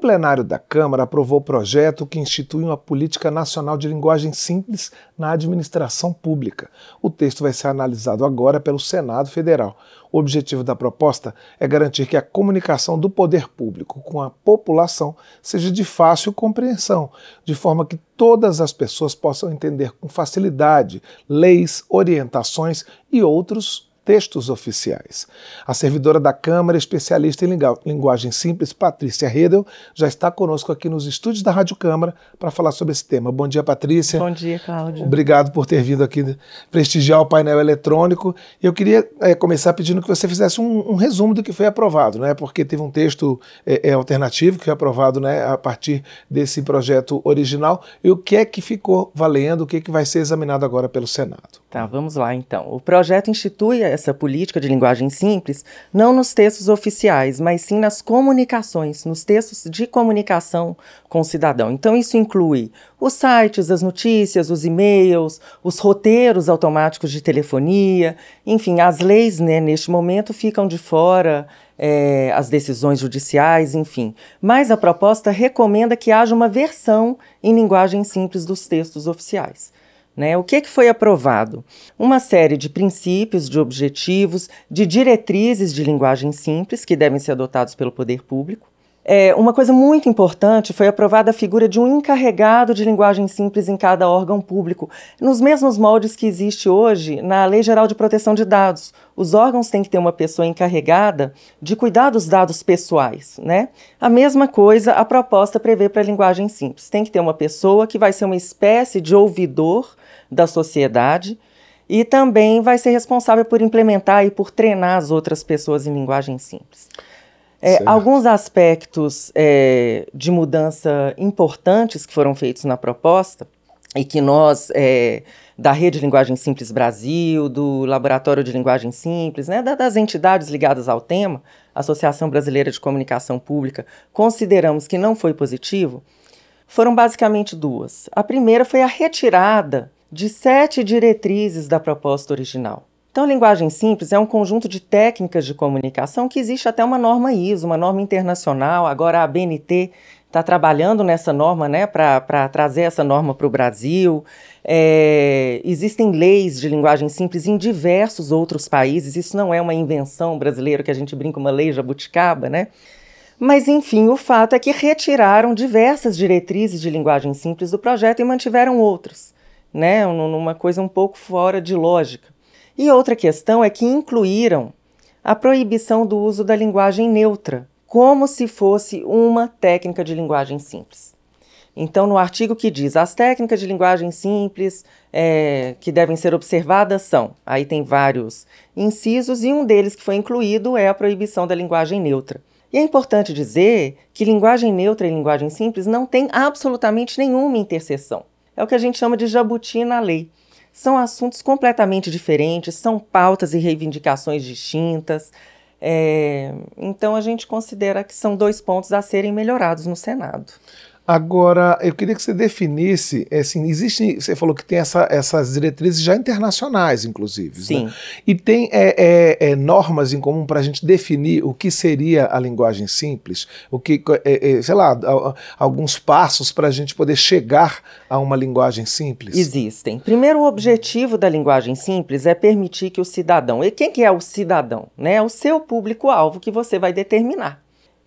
plenário da Câmara aprovou o projeto que institui uma política nacional de linguagem simples na administração pública. O texto vai ser analisado agora pelo Senado Federal. O objetivo da proposta é garantir que a comunicação do poder público com a população seja de fácil compreensão, de forma que todas as pessoas possam entender com facilidade leis, orientações e outros textos oficiais. A servidora da Câmara, especialista em linguagem simples, Patrícia Redel, já está conosco aqui nos estúdios da Rádio Câmara para falar sobre esse tema. Bom dia, Patrícia. Bom dia, Cláudio. Obrigado por ter vindo aqui prestigiar o painel eletrônico. Eu queria é, começar pedindo que você fizesse um, um, resumo do que foi aprovado, né? porque teve um texto é, alternativo que foi aprovado né, a partir desse projeto original. E o que é que ficou valendo, o que, é que vai ser examinado agora pelo Senado? Tá, vamos lá então. O projeto institui essa política de linguagem simples não nos textos oficiais, mas sim nas comunicações, nos textos de comunicação com o cidadão. Então, isso inclui os sites, as notícias, os e-mails, os roteiros automáticos de telefonia, enfim, as leis, né, neste momento, ficam de fora. É, as decisões judiciais, enfim. Mas a proposta recomenda que haja uma versão em linguagem simples dos textos oficiais. Né? O que, que foi aprovado? Uma série de princípios, de objetivos, de diretrizes de linguagem simples que devem ser adotados pelo poder público. É, uma coisa muito importante foi aprovada a figura de um encarregado de linguagem simples em cada órgão público, nos mesmos moldes que existe hoje na Lei Geral de Proteção de Dados. Os órgãos têm que ter uma pessoa encarregada de cuidar dos dados pessoais, né? A mesma coisa a proposta prevê para a linguagem simples. Tem que ter uma pessoa que vai ser uma espécie de ouvidor da sociedade e também vai ser responsável por implementar e por treinar as outras pessoas em linguagem simples. É, alguns aspectos é, de mudança importantes que foram feitos na proposta e que nós, é, da Rede Linguagem Simples Brasil, do Laboratório de Linguagem Simples, né, das entidades ligadas ao tema, Associação Brasileira de Comunicação Pública, consideramos que não foi positivo, foram basicamente duas. A primeira foi a retirada de sete diretrizes da proposta original. Então, linguagem simples é um conjunto de técnicas de comunicação que existe até uma norma ISO, uma norma internacional. Agora, a BNT está trabalhando nessa norma né, para trazer essa norma para o Brasil. É, existem leis de linguagem simples em diversos outros países. Isso não é uma invenção brasileira que a gente brinca uma lei jabuticaba, né? Mas, enfim, o fato é que retiraram diversas diretrizes de linguagem simples do projeto e mantiveram outras né, numa coisa um pouco fora de lógica. E outra questão é que incluíram a proibição do uso da linguagem neutra, como se fosse uma técnica de linguagem simples. Então, no artigo que diz as técnicas de linguagem simples é, que devem ser observadas são, aí tem vários incisos, e um deles que foi incluído é a proibição da linguagem neutra. E é importante dizer que linguagem neutra e linguagem simples não têm absolutamente nenhuma interseção. É o que a gente chama de jabuti na lei. São assuntos completamente diferentes, são pautas e reivindicações distintas. É, então a gente considera que são dois pontos a serem melhorados no Senado. Agora, eu queria que você definisse, é assim, existe, você falou que tem essa, essas diretrizes já internacionais, inclusive. Né? Sim. Né? E tem é, é, é, normas em comum para a gente definir o que seria a linguagem simples, o que, é, é, sei lá, alguns passos para a gente poder chegar a uma linguagem simples? Existem. Primeiro, o objetivo da linguagem simples é permitir que o cidadão, e quem que é o cidadão? Né? É o seu público-alvo que você vai determinar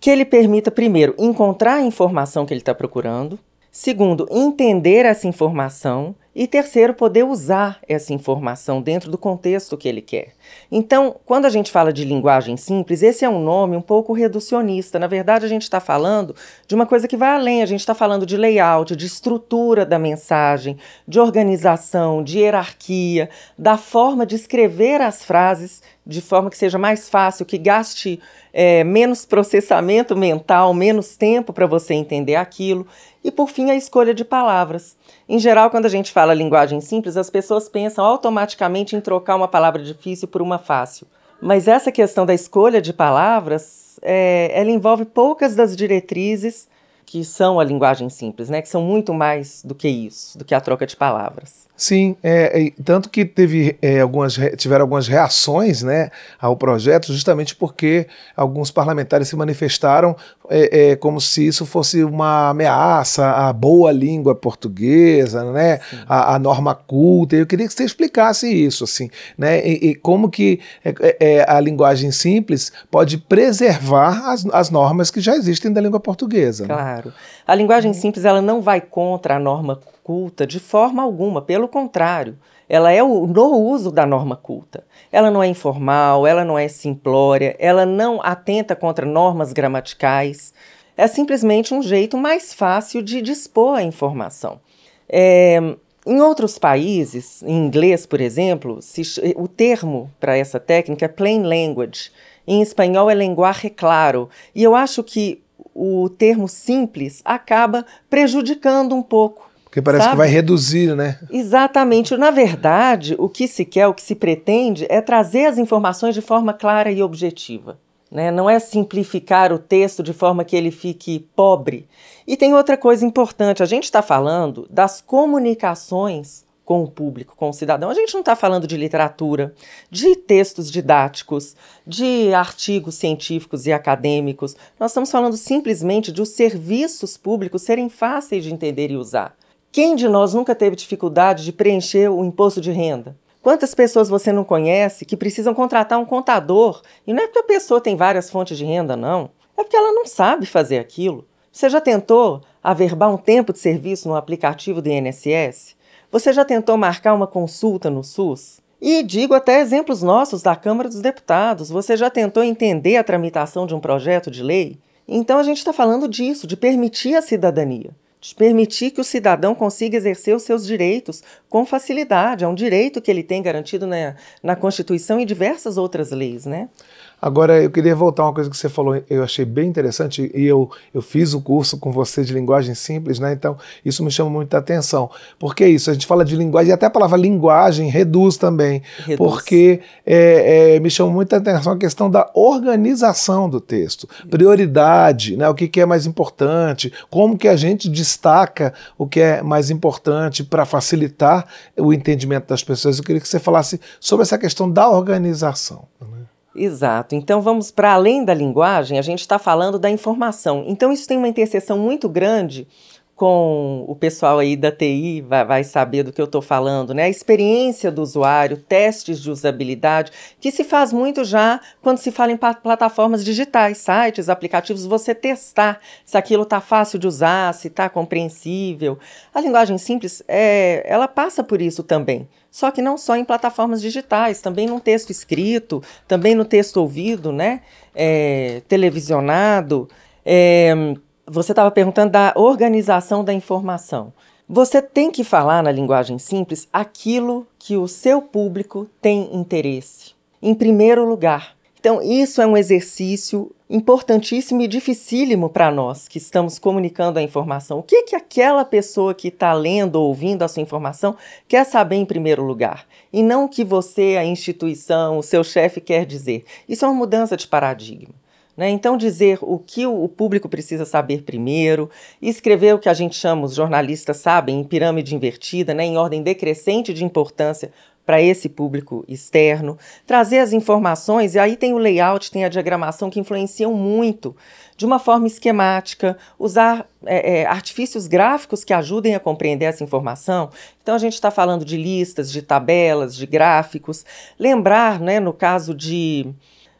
que ele permita, primeiro, encontrar a informação que ele está procurando, segundo, entender essa informação e terceiro, poder usar essa informação dentro do contexto que ele quer. Então, quando a gente fala de linguagem simples, esse é um nome um pouco reducionista. Na verdade, a gente está falando de uma coisa que vai além. A gente está falando de layout, de estrutura da mensagem, de organização, de hierarquia, da forma de escrever as frases de forma que seja mais fácil, que gaste é, menos processamento mental, menos tempo para você entender aquilo. E por fim, a escolha de palavras. Em geral, quando a gente fala linguagem simples, as pessoas pensam automaticamente em trocar uma palavra difícil por uma fácil. Mas essa questão da escolha de palavras, é, ela envolve poucas das diretrizes que são a linguagem simples, né? Que são muito mais do que isso, do que a troca de palavras. Sim, é, é, tanto que teve é, algumas, tiveram algumas reações né, ao projeto, justamente porque alguns parlamentares se manifestaram é, é, como se isso fosse uma ameaça à boa língua portuguesa, né, à, à, norma culta. Eu queria que você explicasse isso, assim, né, e, e como que é, é, a linguagem simples pode preservar as, as normas que já existem da língua portuguesa. Né? Claro. Né? A linguagem simples ela não vai contra a norma culta de forma alguma, pelo contrário, ela é o, no uso da norma culta. Ela não é informal, ela não é simplória, ela não atenta contra normas gramaticais. É simplesmente um jeito mais fácil de dispor a informação. É, em outros países, em inglês, por exemplo, se, o termo para essa técnica é plain language. Em espanhol é lenguaje claro. E eu acho que o termo simples acaba prejudicando um pouco porque parece Sabe? que vai reduzir, né? Exatamente. Na verdade, o que se quer, o que se pretende é trazer as informações de forma clara e objetiva. Né? Não é simplificar o texto de forma que ele fique pobre. E tem outra coisa importante: a gente está falando das comunicações com o público, com o cidadão. A gente não está falando de literatura, de textos didáticos, de artigos científicos e acadêmicos. Nós estamos falando simplesmente de os serviços públicos serem fáceis de entender e usar. Quem de nós nunca teve dificuldade de preencher o imposto de renda? Quantas pessoas você não conhece que precisam contratar um contador? E não é porque a pessoa tem várias fontes de renda, não. É porque ela não sabe fazer aquilo. Você já tentou averbar um tempo de serviço no aplicativo do INSS? Você já tentou marcar uma consulta no SUS? E digo até exemplos nossos da Câmara dos Deputados. Você já tentou entender a tramitação de um projeto de lei? Então a gente está falando disso, de permitir a cidadania de permitir que o cidadão consiga exercer os seus direitos com facilidade. É um direito que ele tem garantido na, na Constituição e diversas outras leis, né? Agora, eu queria voltar a uma coisa que você falou, eu achei bem interessante, e eu, eu fiz o curso com você de linguagem simples, né? Então, isso me chama muita atenção. Porque é isso, a gente fala de linguagem, e até a palavra linguagem reduz também. Reduz. Porque é, é, me chama muita atenção a questão da organização do texto, prioridade, né? O que, que é mais importante, como que a gente destaca o que é mais importante para facilitar o entendimento das pessoas. Eu queria que você falasse sobre essa questão da organização. Exato. Então vamos para além da linguagem, a gente está falando da informação. Então isso tem uma interseção muito grande com o pessoal aí da TI vai, vai saber do que eu estou falando, né? A experiência do usuário, testes de usabilidade, que se faz muito já quando se fala em plataformas digitais, sites, aplicativos, você testar se aquilo está fácil de usar, se está compreensível. A linguagem simples, é, ela passa por isso também. Só que não só em plataformas digitais, também no texto escrito, também no texto ouvido, né? É, televisionado. É, você estava perguntando da organização da informação. Você tem que falar na linguagem simples aquilo que o seu público tem interesse, em primeiro lugar. Então, isso é um exercício importantíssimo e dificílimo para nós que estamos comunicando a informação. O que, que aquela pessoa que está lendo ou ouvindo a sua informação quer saber em primeiro lugar? E não o que você, a instituição, o seu chefe quer dizer. Isso é uma mudança de paradigma. Né? Então, dizer o que o público precisa saber primeiro, escrever o que a gente chama, os jornalistas sabem, em pirâmide invertida, né? em ordem decrescente de importância para esse público externo, trazer as informações, e aí tem o layout, tem a diagramação que influenciam muito, de uma forma esquemática, usar é, é, artifícios gráficos que ajudem a compreender essa informação. Então a gente está falando de listas, de tabelas, de gráficos. Lembrar, né, no caso de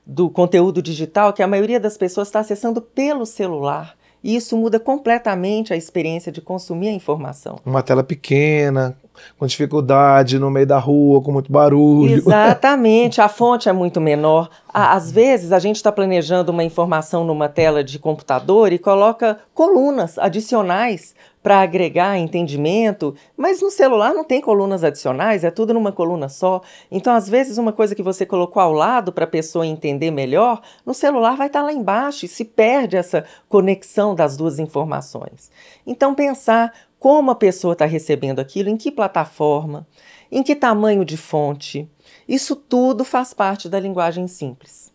do conteúdo digital que a maioria das pessoas está acessando pelo celular. E isso muda completamente a experiência de consumir a informação. Uma tela pequena, com dificuldade, no meio da rua, com muito barulho. Exatamente, a fonte é muito menor. Às vezes a gente está planejando uma informação numa tela de computador e coloca colunas adicionais para agregar entendimento, mas no celular não tem colunas adicionais, é tudo numa coluna só. Então, às vezes, uma coisa que você colocou ao lado para a pessoa entender melhor, no celular vai estar tá lá embaixo e se perde essa conexão das duas informações. Então, pensar como a pessoa está recebendo aquilo, em que plataforma, em que tamanho de fonte. Isso tudo faz parte da linguagem simples.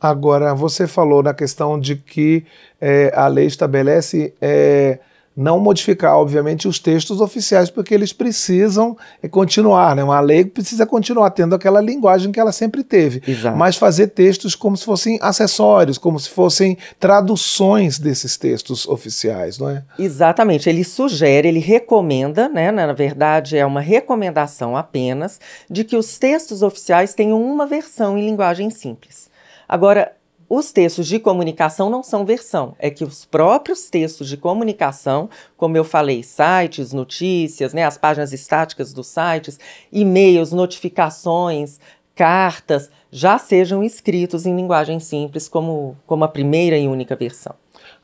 Agora, você falou na questão de que é, a lei estabelece é, não modificar, obviamente, os textos oficiais, porque eles precisam eh, continuar, né? Uma lei precisa continuar tendo aquela linguagem que ela sempre teve, Exato. mas fazer textos como se fossem acessórios, como se fossem traduções desses textos oficiais, não é? Exatamente. Ele sugere, ele recomenda, né? Na verdade, é uma recomendação apenas de que os textos oficiais tenham uma versão em linguagem simples. Agora, os textos de comunicação não são versão, é que os próprios textos de comunicação, como eu falei, sites, notícias, né, as páginas estáticas dos sites, e-mails, notificações, cartas, já sejam escritos em linguagem simples como, como a primeira e única versão.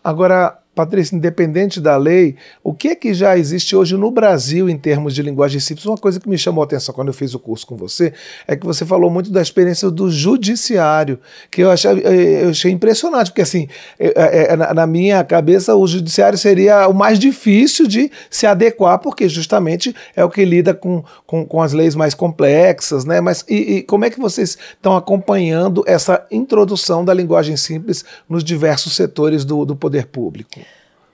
Agora, Patrícia, independente da lei, o que é que já existe hoje no Brasil em termos de linguagem simples? Uma coisa que me chamou a atenção quando eu fiz o curso com você é que você falou muito da experiência do judiciário, que eu achei, eu achei impressionante, porque assim, é, é, na minha cabeça, o judiciário seria o mais difícil de se adequar, porque justamente é o que lida com, com, com as leis mais complexas, né? Mas e, e como é que vocês estão acompanhando essa introdução da linguagem simples nos diversos setores do, do poder público?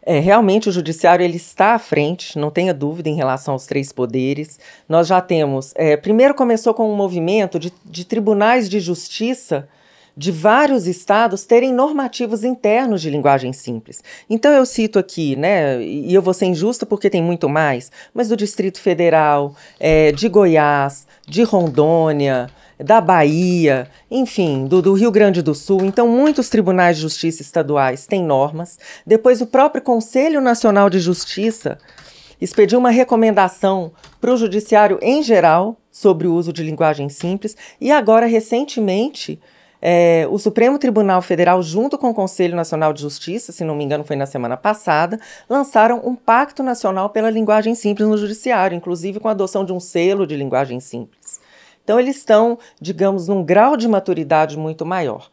É, realmente o judiciário ele está à frente, não tenha dúvida em relação aos três poderes. Nós já temos. É, primeiro começou com um movimento de, de tribunais de justiça de vários estados terem normativos internos de linguagem simples. Então eu cito aqui, né, e eu vou ser injusta porque tem muito mais, mas do Distrito Federal, é, de Goiás, de Rondônia, da Bahia, enfim, do, do, Rio Grande do Sul. Então, muitos tribunais de justiça estaduais têm normas. Depois, o próprio Conselho Nacional de Justiça expediu uma recomendação para o judiciário em geral sobre o uso de linguagem simples. E agora, recentemente, é, o Supremo Tribunal Federal, junto com o Conselho Nacional de Justiça, se não me engano foi na semana passada, lançaram um Pacto Nacional pela Linguagem Simples no Judiciário, inclusive com a adoção de um selo de linguagem simples. Então, eles estão, digamos, num grau de maturidade muito maior.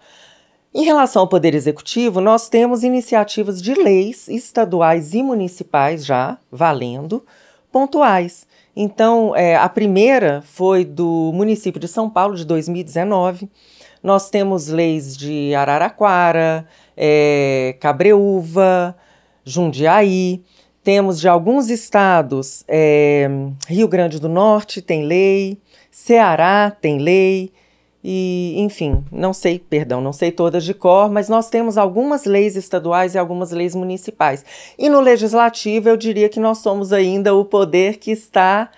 Em relação ao Poder Executivo, nós temos iniciativas de leis estaduais e municipais já valendo, pontuais. Então, é, a primeira foi do município de São Paulo, de 2019. Nós temos leis de Araraquara, é, Cabreúva, Jundiaí. Temos de alguns estados, é, Rio Grande do Norte tem lei, Ceará tem lei, e, enfim, não sei, perdão, não sei todas de cor, mas nós temos algumas leis estaduais e algumas leis municipais. E no legislativo, eu diria que nós somos ainda o poder que está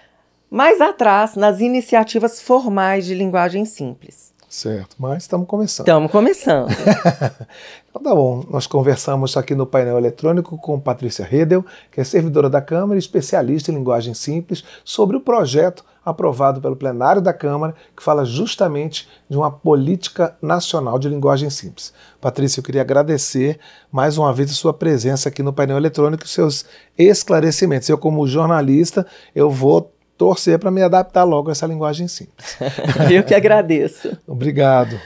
mais atrás nas iniciativas formais de linguagem simples. Certo, mas estamos começando. Estamos começando. então tá bom, nós conversamos aqui no painel eletrônico com Patrícia Redel, que é servidora da Câmara e especialista em linguagem simples, sobre o projeto aprovado pelo plenário da Câmara, que fala justamente de uma política nacional de linguagem simples. Patrícia, eu queria agradecer mais uma vez a sua presença aqui no painel eletrônico e seus esclarecimentos. Eu, como jornalista, eu vou torcer para me adaptar logo a essa linguagem simples. Eu que agradeço. Obrigado.